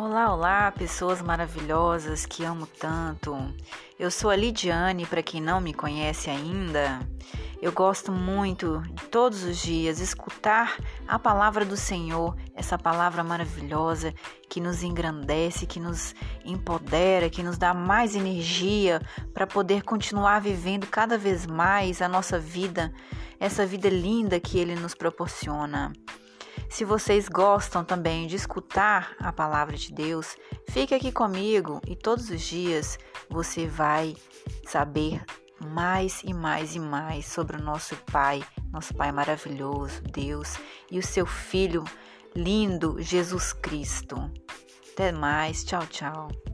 Olá, olá, pessoas maravilhosas que amo tanto. Eu sou a Lidiane, para quem não me conhece ainda. Eu gosto muito de todos os dias escutar a palavra do Senhor, essa palavra maravilhosa que nos engrandece, que nos empodera, que nos dá mais energia para poder continuar vivendo cada vez mais a nossa vida, essa vida linda que ele nos proporciona. Se vocês gostam também de escutar a palavra de Deus, fique aqui comigo e todos os dias você vai saber mais e mais e mais sobre o nosso Pai, nosso Pai maravilhoso, Deus, e o seu Filho lindo, Jesus Cristo. Até mais, tchau, tchau.